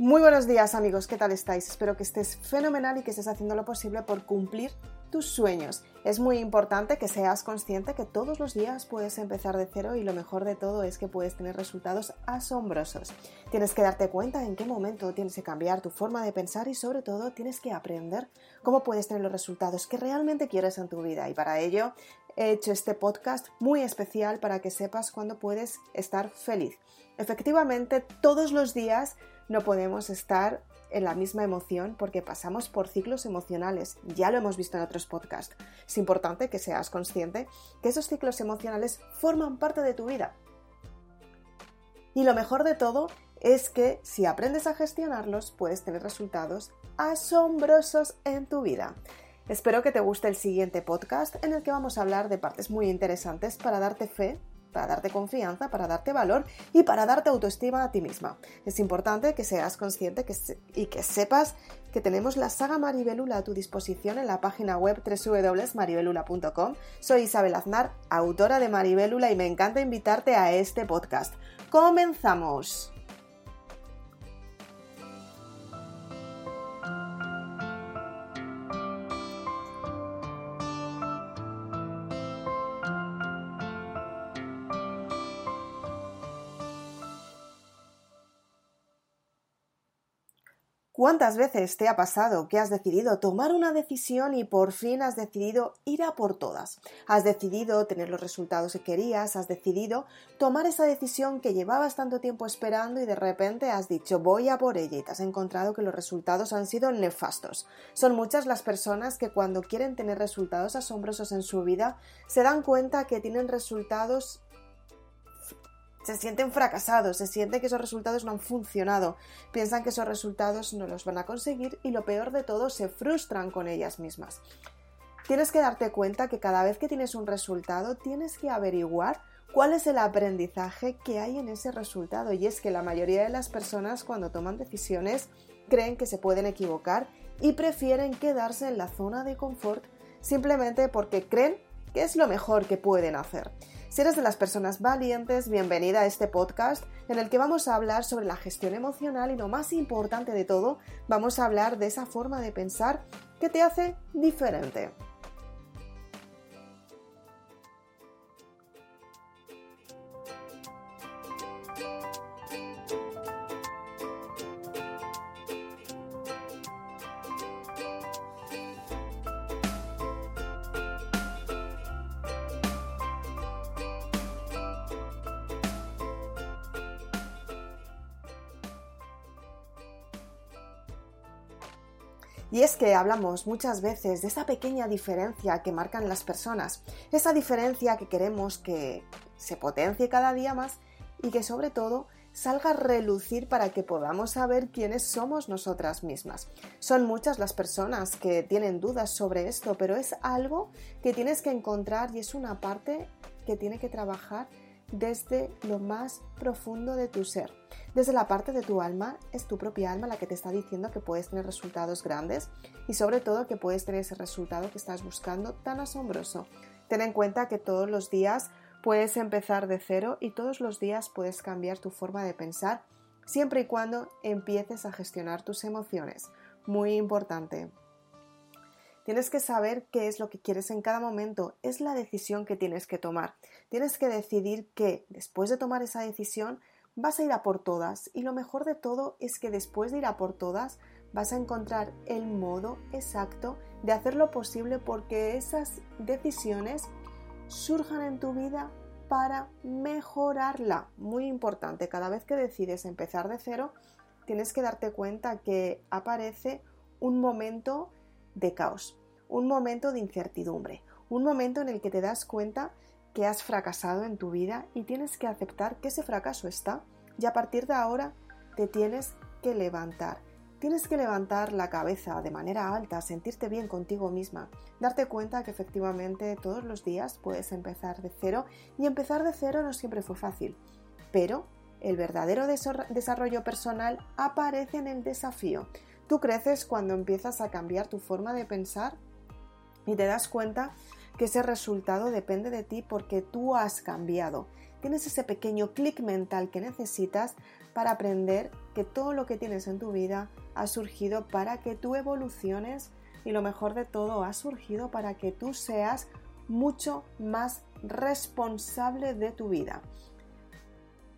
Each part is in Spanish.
Muy buenos días amigos, ¿qué tal estáis? Espero que estés fenomenal y que estés haciendo lo posible por cumplir tus sueños. Es muy importante que seas consciente que todos los días puedes empezar de cero y lo mejor de todo es que puedes tener resultados asombrosos. Tienes que darte cuenta en qué momento tienes que cambiar tu forma de pensar y sobre todo tienes que aprender cómo puedes tener los resultados que realmente quieres en tu vida y para ello he hecho este podcast muy especial para que sepas cuándo puedes estar feliz. Efectivamente, todos los días no podemos estar en la misma emoción porque pasamos por ciclos emocionales. Ya lo hemos visto en otros podcasts. Es importante que seas consciente que esos ciclos emocionales forman parte de tu vida. Y lo mejor de todo es que si aprendes a gestionarlos puedes tener resultados asombrosos en tu vida. Espero que te guste el siguiente podcast en el que vamos a hablar de partes muy interesantes para darte fe para darte confianza, para darte valor y para darte autoestima a ti misma. Es importante que seas consciente y que sepas que tenemos la saga Maribelula a tu disposición en la página web www.maribelula.com. Soy Isabel Aznar, autora de Maribelula y me encanta invitarte a este podcast. ¡Comenzamos! ¿Cuántas veces te ha pasado que has decidido tomar una decisión y por fin has decidido ir a por todas? Has decidido tener los resultados que querías, has decidido tomar esa decisión que llevabas tanto tiempo esperando y de repente has dicho voy a por ella y te has encontrado que los resultados han sido nefastos. Son muchas las personas que cuando quieren tener resultados asombrosos en su vida se dan cuenta que tienen resultados se sienten fracasados, se sienten que esos resultados no han funcionado, piensan que esos resultados no los van a conseguir y lo peor de todo, se frustran con ellas mismas. Tienes que darte cuenta que cada vez que tienes un resultado tienes que averiguar cuál es el aprendizaje que hay en ese resultado y es que la mayoría de las personas cuando toman decisiones creen que se pueden equivocar y prefieren quedarse en la zona de confort simplemente porque creen que es lo mejor que pueden hacer. Si eres de las personas valientes, bienvenida a este podcast en el que vamos a hablar sobre la gestión emocional y lo más importante de todo, vamos a hablar de esa forma de pensar que te hace diferente. Y es que hablamos muchas veces de esa pequeña diferencia que marcan las personas, esa diferencia que queremos que se potencie cada día más y que sobre todo salga a relucir para que podamos saber quiénes somos nosotras mismas. Son muchas las personas que tienen dudas sobre esto, pero es algo que tienes que encontrar y es una parte que tiene que trabajar desde lo más profundo de tu ser. Desde la parte de tu alma, es tu propia alma la que te está diciendo que puedes tener resultados grandes y sobre todo que puedes tener ese resultado que estás buscando tan asombroso. Ten en cuenta que todos los días puedes empezar de cero y todos los días puedes cambiar tu forma de pensar siempre y cuando empieces a gestionar tus emociones. Muy importante. Tienes que saber qué es lo que quieres en cada momento, es la decisión que tienes que tomar. Tienes que decidir que después de tomar esa decisión vas a ir a por todas y lo mejor de todo es que después de ir a por todas vas a encontrar el modo exacto de hacer lo posible porque esas decisiones surjan en tu vida para mejorarla. Muy importante, cada vez que decides empezar de cero, tienes que darte cuenta que aparece un momento de caos, un momento de incertidumbre, un momento en el que te das cuenta que has fracasado en tu vida y tienes que aceptar que ese fracaso está y a partir de ahora te tienes que levantar. Tienes que levantar la cabeza de manera alta, sentirte bien contigo misma, darte cuenta que efectivamente todos los días puedes empezar de cero y empezar de cero no siempre fue fácil, pero el verdadero desarrollo personal aparece en el desafío. Tú creces cuando empiezas a cambiar tu forma de pensar y te das cuenta que ese resultado depende de ti porque tú has cambiado. Tienes ese pequeño clic mental que necesitas para aprender que todo lo que tienes en tu vida ha surgido para que tú evoluciones y lo mejor de todo ha surgido para que tú seas mucho más responsable de tu vida.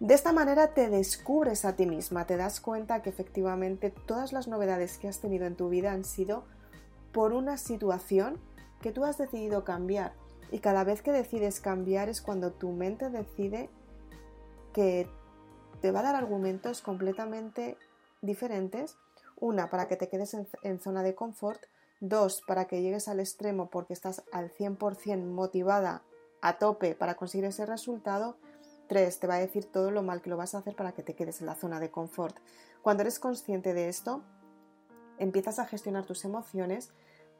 De esta manera te descubres a ti misma, te das cuenta que efectivamente todas las novedades que has tenido en tu vida han sido por una situación que tú has decidido cambiar. Y cada vez que decides cambiar es cuando tu mente decide que te va a dar argumentos completamente diferentes. Una, para que te quedes en, zona de confort. Dos, para que llegues al extremo porque estás al 100% motivada a tope para conseguir ese resultado 3. Te va a decir todo lo mal que lo vas a hacer para que te quedes en la zona de confort. Cuando eres consciente de esto, empiezas a gestionar tus emociones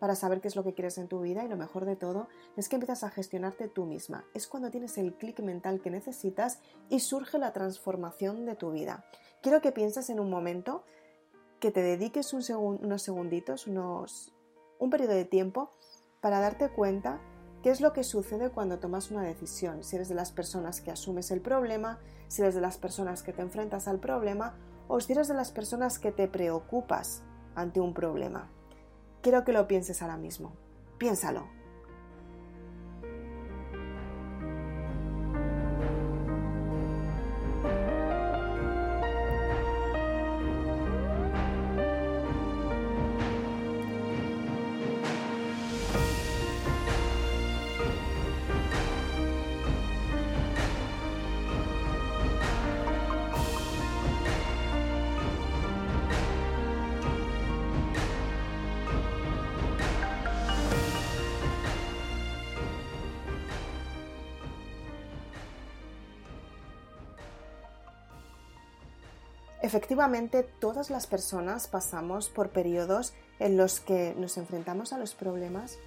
para saber qué es lo que quieres en tu vida y lo mejor de todo es que empiezas a gestionarte tú misma. Es cuando tienes el clic mental que necesitas y surge la transformación de tu vida. Quiero que pienses en un momento, que te dediques unos segunditos, un periodo de tiempo para darte cuenta ¿Qué es lo que sucede cuando tomas una decisión? Si eres de las personas que asumes el problema, si eres de las personas que te enfrentas al problema o si eres de las personas que te preocupas ante un problema. Quiero que lo pienses ahora mismo. Piénsalo. Efectivamente, todas las personas pasamos por periodos en los que nos enfrentamos a los problemas,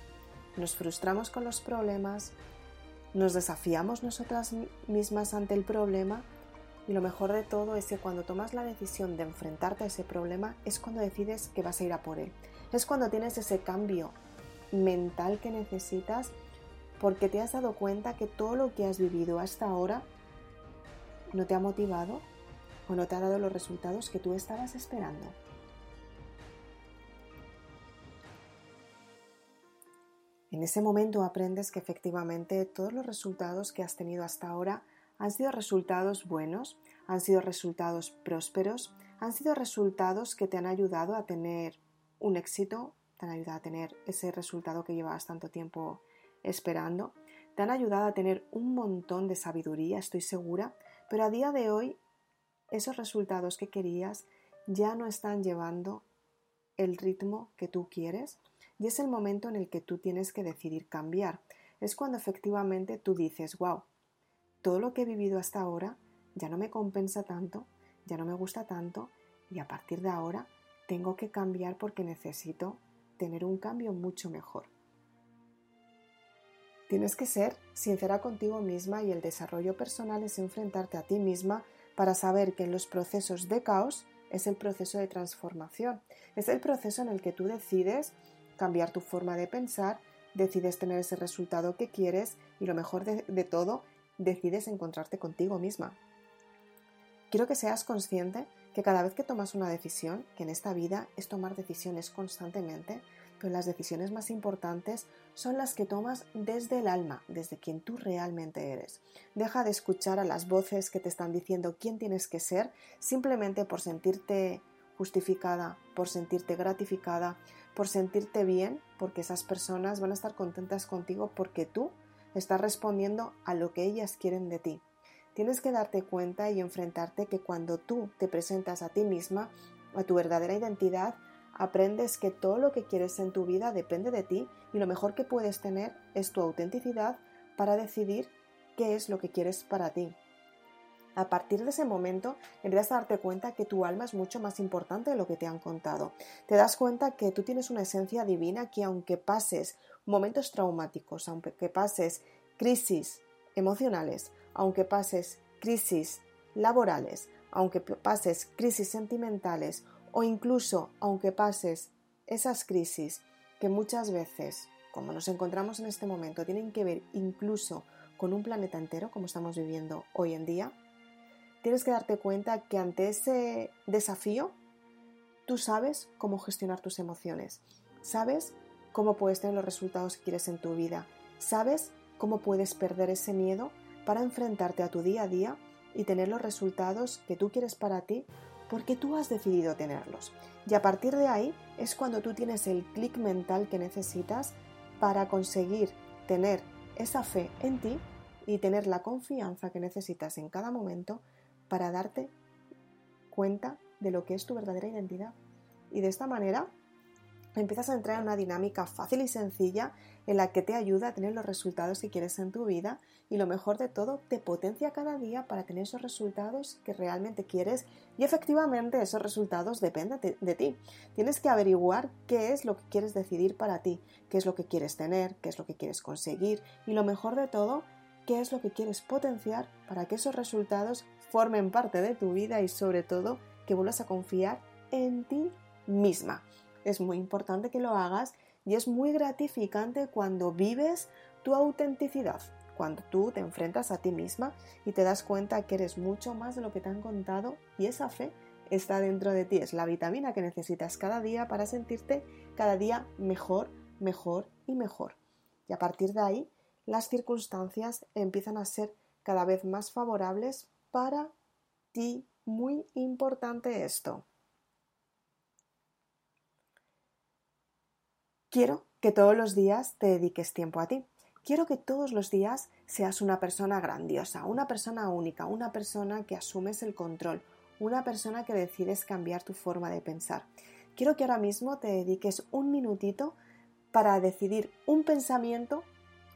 nos frustramos con los problemas, nos desafiamos nosotras mismas ante el problema y lo mejor de todo es que cuando tomas la decisión de enfrentarte a ese problema es cuando decides que vas a ir a por él. Es cuando tienes ese cambio mental que necesitas porque te has dado cuenta que todo lo que has vivido hasta ahora no te ha motivado o no te ha dado los resultados que tú estabas esperando. En ese momento aprendes que efectivamente todos los resultados que has tenido hasta ahora han sido resultados buenos, han sido resultados prósperos, han sido resultados que te han ayudado a tener un éxito, te han ayudado a tener ese resultado que llevabas tanto tiempo esperando, te han ayudado a tener un montón de sabiduría, estoy segura, pero a día de hoy esos resultados que querías ya no están llevando el ritmo que tú quieres y es el momento en el que tú tienes que decidir cambiar. Es cuando efectivamente tú dices, wow, todo lo que he vivido hasta ahora ya no me compensa tanto, ya no me gusta tanto y a partir de ahora tengo que cambiar porque necesito tener un cambio mucho mejor. Tienes que ser sincera contigo misma y el desarrollo personal es enfrentarte a ti misma para saber que en los procesos de caos es el proceso de transformación, es el proceso en el que tú decides cambiar tu forma de pensar, decides tener ese resultado que quieres y lo mejor de, todo, decides encontrarte contigo misma. Quiero que seas consciente que cada vez que tomas una decisión, que en esta vida es tomar decisiones constantemente, pero las decisiones más importantes son las que tomas desde el alma, desde quien tú realmente eres. Deja de escuchar a las voces que te están diciendo quién tienes que ser simplemente por sentirte justificada, por sentirte gratificada, por sentirte bien, porque esas personas van a estar contentas contigo porque tú estás respondiendo a lo que ellas quieren de ti. Tienes que darte cuenta y enfrentarte que cuando tú te presentas a ti misma, a tu verdadera identidad, aprendes que todo lo que quieres en tu vida depende de ti y lo mejor que puedes tener es tu autenticidad para decidir qué es lo que quieres para ti. A partir de ese momento empiezas a darte cuenta que tu alma es mucho más importante de lo que te han contado. Te das cuenta que tú tienes una esencia divina que aunque pases momentos traumáticos, aunque pases crisis emocionales, aunque pases crisis laborales, aunque pases crisis sentimentales o incluso aunque pases esas crisis que muchas veces, como nos encontramos en este momento, tienen que ver incluso con un planeta entero como estamos viviendo hoy en día, tienes que darte cuenta que ante ese desafío, tú sabes cómo gestionar tus emociones, sabes cómo puedes tener los resultados que quieres en tu vida, sabes cómo puedes perder ese miedo para enfrentarte a tu día a día y tener los resultados que tú quieres para ti porque tú has decidido tenerlos. Y a partir de ahí es cuando tú tienes el clic mental que necesitas para conseguir tener esa fe en ti y tener la confianza que necesitas en cada momento para darte cuenta de lo que es tu verdadera identidad. Y de esta manera empiezas a entrar en una dinámica fácil y sencilla en la que te ayuda a tener los resultados que quieres en tu vida y lo mejor de todo, te potencia cada día para tener esos resultados que realmente quieres y efectivamente esos resultados dependen de, de, ti. Tienes que averiguar qué es lo que quieres decidir para ti, qué es lo que quieres tener, qué es lo que quieres conseguir y lo mejor de todo, qué es lo que quieres potenciar para que esos resultados formen parte de tu vida y sobre todo que vuelvas a confiar en ti misma. Es muy importante que lo hagas y es muy gratificante cuando vives tu autenticidad, cuando tú te enfrentas a ti misma y te das cuenta que eres mucho más de lo que te han contado y esa fe está dentro de ti, es la vitamina que necesitas cada día para sentirte cada día mejor, mejor y mejor. Y a partir de ahí, las circunstancias empiezan a ser cada vez más favorables para ti. Muy importante esto. Quiero que todos los días te dediques tiempo a ti. Quiero que todos los días seas una persona grandiosa, una persona única, una persona que asumes el control, una persona que decides cambiar tu forma de pensar. Quiero que ahora mismo te dediques un minutito para decidir un pensamiento,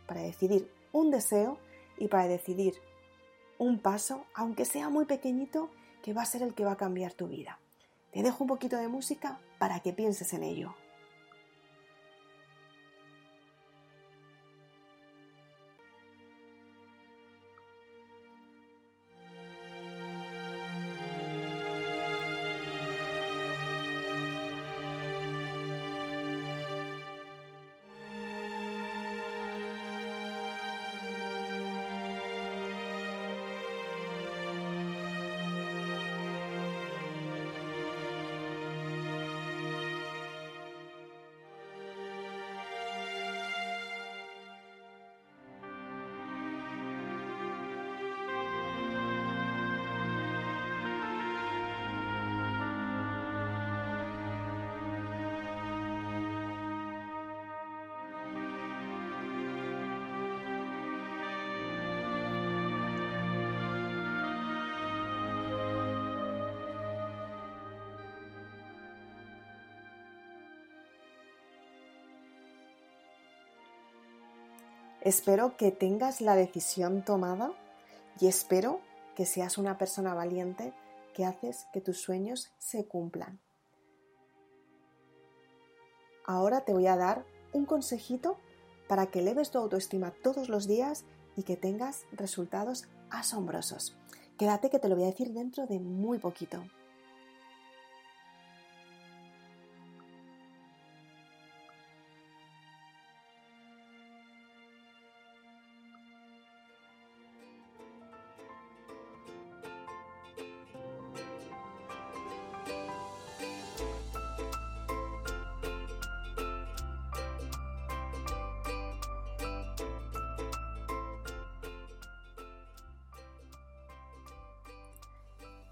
para decidir un deseo y para decidir un paso, aunque sea muy pequeñito, que va a ser el que va a cambiar tu vida. Te dejo un poquito de música para que pienses en ello. Espero que tengas la decisión tomada y espero que seas una persona valiente que haces que tus sueños se cumplan. Ahora te voy a dar un consejito para que eleves tu autoestima todos los días y que tengas resultados asombrosos. Quédate que te lo voy a decir dentro de muy poquito.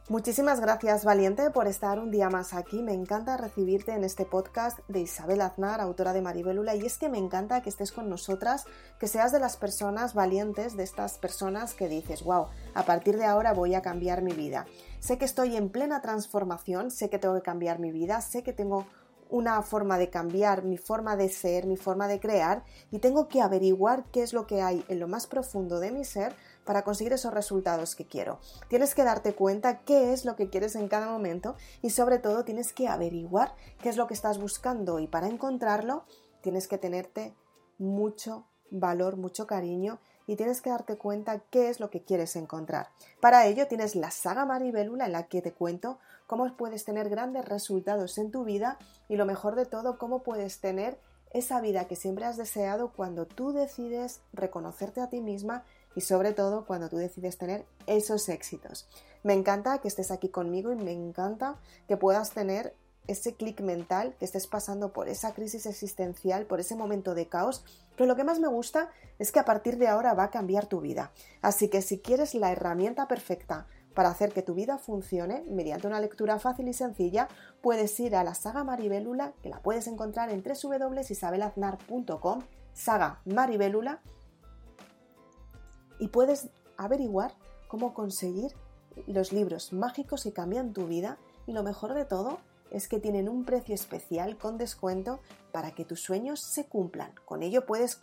Muchísimas gracias, Valiente, por estar un día más aquí. Me encanta recibirte en este podcast de Isabel Aznar, autora de Maribelula, y es que me encanta que estés con nosotras, que seas de las personas valientes, de estas personas que dices, wow, a partir de ahora voy a cambiar mi vida. Sé que estoy en plena transformación, sé que tengo que cambiar mi vida, sé que tengo una forma de cambiar mi forma de ser, mi forma de crear, y tengo que averiguar qué es lo que hay en lo más profundo de mi ser para conseguir esos resultados que quiero. Tienes que darte cuenta qué es lo que quieres en cada momento y sobre todo tienes que averiguar qué es lo que estás buscando y para encontrarlo tienes que tenerte mucho valor, mucho cariño y tienes que darte cuenta qué es lo que quieres encontrar. Para ello tienes la saga Maribelula en la que te cuento cómo puedes tener grandes resultados en tu vida y lo mejor de todo, cómo puedes tener esa vida que siempre has deseado cuando tú decides reconocerte a ti misma y sobre todo cuando tú decides tener esos éxitos. Me encanta que estés aquí conmigo y me encanta que puedas tener ese clic mental, que estés pasando por esa crisis existencial, por ese momento de caos, pero lo que más me gusta es que a partir de ahora va a cambiar tu vida. Así que si quieres la herramienta perfecta para hacer que tu vida funcione mediante una lectura fácil y sencilla, puedes ir a la saga Maribélula, que la puedes encontrar en www.isabelaznar.com, saga Maribélula, y puedes averiguar cómo conseguir los libros mágicos que cambian tu vida y lo mejor de todo es que tienen un precio especial con descuento para que tus sueños se cumplan. Con ello puedes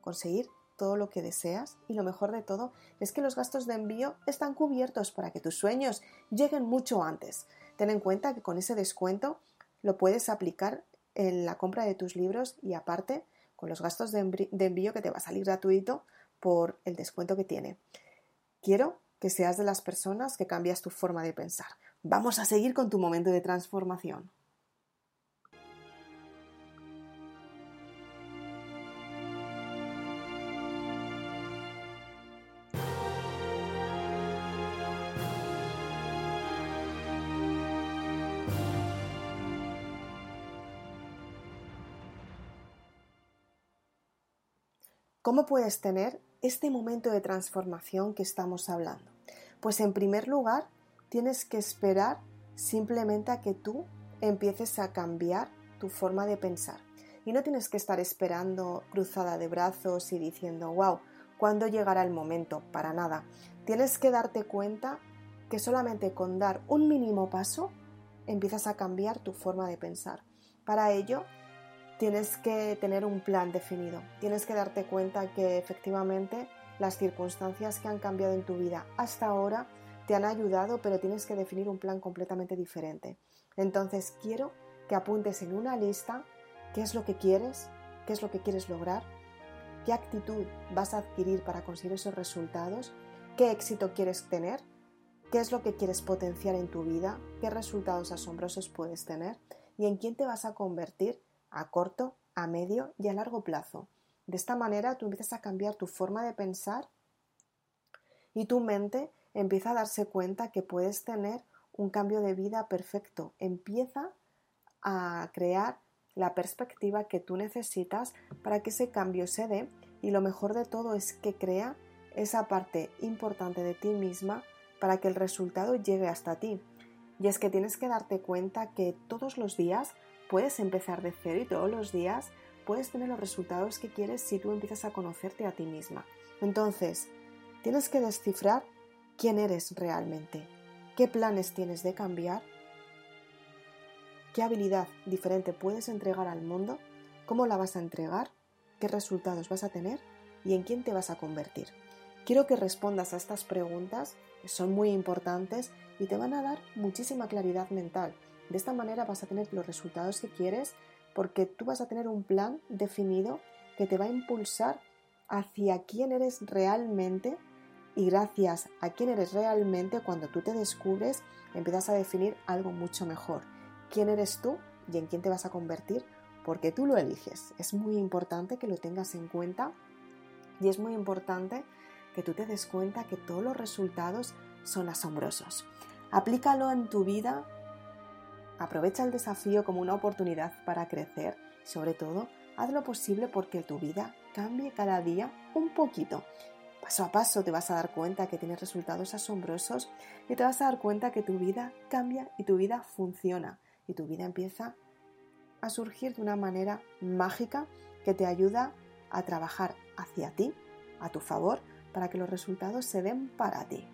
conseguir todo lo que deseas y lo mejor de todo es que los gastos de envío están cubiertos para que tus sueños lleguen mucho antes. Ten en cuenta que con ese descuento lo puedes aplicar en la compra de tus libros y aparte con los gastos de envío que te va a salir gratuito por el descuento que tiene. Quiero que seas de las personas que cambias tu forma de pensar. Vamos a seguir con tu momento de transformación. ¿Cómo puedes tener este momento de transformación que estamos hablando? Pues en primer lugar, tienes que esperar simplemente a que tú empieces a cambiar tu forma de pensar. Y no tienes que estar esperando cruzada de brazos y diciendo, wow, ¿cuándo llegará el momento? Para nada. Tienes que darte cuenta que solamente con dar un mínimo paso empiezas a cambiar tu forma de pensar. Para ello, tienes que tener un plan definido. Tienes que darte cuenta que efectivamente las circunstancias que han cambiado en tu vida hasta ahora te han ayudado, pero tienes que definir un plan completamente diferente. Entonces quiero que apuntes en una lista qué es lo que quieres, qué es lo que quieres lograr, qué actitud vas a adquirir para conseguir esos resultados, qué éxito quieres tener, qué es lo que quieres potenciar en tu vida, qué resultados asombrosos puedes tener y en quién te vas a convertir a corto, a medio y a largo plazo. De esta manera tú empiezas a cambiar tu forma de pensar y tu mente empieza a darse cuenta que puedes tener un cambio de vida perfecto. Empieza a crear la perspectiva que tú necesitas para que ese cambio se dé y lo mejor de todo es que crea esa parte importante de ti misma para que el resultado llegue hasta ti. Y es que tienes que darte cuenta que todos los días puedes empezar de cero y todos los días puedes tener los resultados que quieres si tú empiezas a conocerte a ti misma. Entonces, tienes que descifrar quién eres realmente, qué planes tienes de cambiar, qué habilidad diferente puedes entregar al mundo, cómo la vas a entregar, qué resultados vas a tener y en quién te vas a convertir. Quiero que respondas a estas preguntas, son muy importantes y te van a dar muchísima claridad mental. De esta manera vas a tener los resultados que quieres porque tú vas a tener un plan definido que te va a impulsar hacia quién eres realmente y gracias a quién eres realmente, cuando tú te descubres, empiezas a definir algo mucho mejor. ¿Quién eres tú y en quién te vas a convertir? Porque tú lo eliges. Es muy importante que lo tengas en cuenta y es muy importante que tú te des cuenta que todos los resultados son asombrosos. Aplícalo en tu vida, aprovecha el desafío como una oportunidad para crecer, sobre todo, haz lo posible porque tu vida cambie cada día un poquito. Paso a paso te vas a dar cuenta que tienes resultados asombrosos y te vas a dar cuenta que tu vida cambia y tu vida funciona. Y tu vida empieza a surgir de una manera mágica que te ayuda a trabajar hacia ti, a tu favor, para que los resultados se den para ti.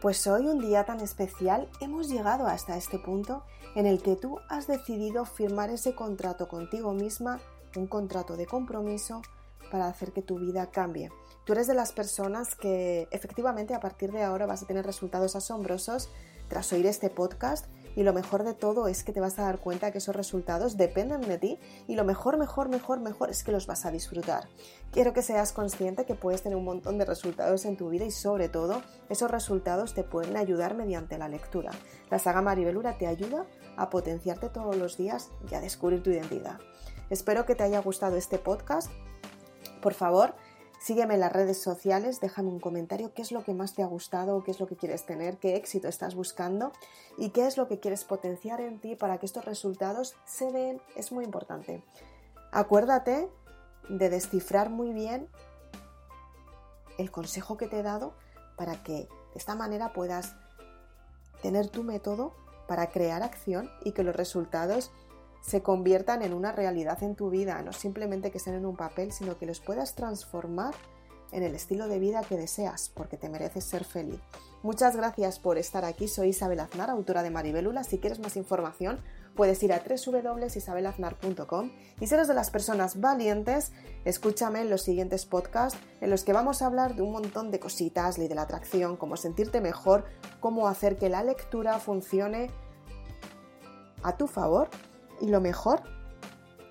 Pues hoy, un día tan especial, hemos llegado hasta este punto en el que tú has decidido firmar ese contrato contigo misma, un contrato de compromiso para hacer que tu vida cambie. Tú eres de las personas que efectivamente a partir de ahora vas a tener resultados asombrosos tras oír este podcast y lo mejor de todo es que te vas a dar cuenta que esos resultados dependen de ti y lo mejor, mejor, mejor, mejor es que los vas a disfrutar. Quiero que seas consciente que puedes tener un montón de resultados en tu vida y sobre todo esos resultados te pueden ayudar mediante la lectura. La saga Maribelura te ayuda a potenciarte todos los días y a descubrir tu identidad. Espero que te haya gustado este podcast. Por favor, Sígueme en las redes sociales, déjame un comentario qué es lo que más te ha gustado, qué es lo que quieres tener, qué éxito estás buscando y qué es lo que quieres potenciar en ti para que estos resultados se den. Es muy importante. Acuérdate de descifrar muy bien el consejo que te he dado para que de esta manera puedas tener tu método para crear acción y que los resultados se conviertan en una realidad en tu vida, no simplemente que sean en un papel, sino que los puedas transformar en el estilo de vida que deseas, porque te mereces ser feliz. Muchas gracias por estar aquí, soy Isabel Aznar, autora de Maribelula. Si quieres más información, puedes ir a www.isabelaznar.com y si de las personas valientes, escúchame en los siguientes podcasts en los que vamos a hablar de un montón de cositas, ley de la atracción, cómo sentirte mejor, cómo hacer que la lectura funcione a tu favor y lo mejor,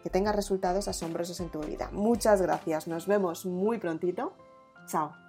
que tengas resultados asombrosos en tu vida. Muchas gracias, nos vemos muy prontito. Chao.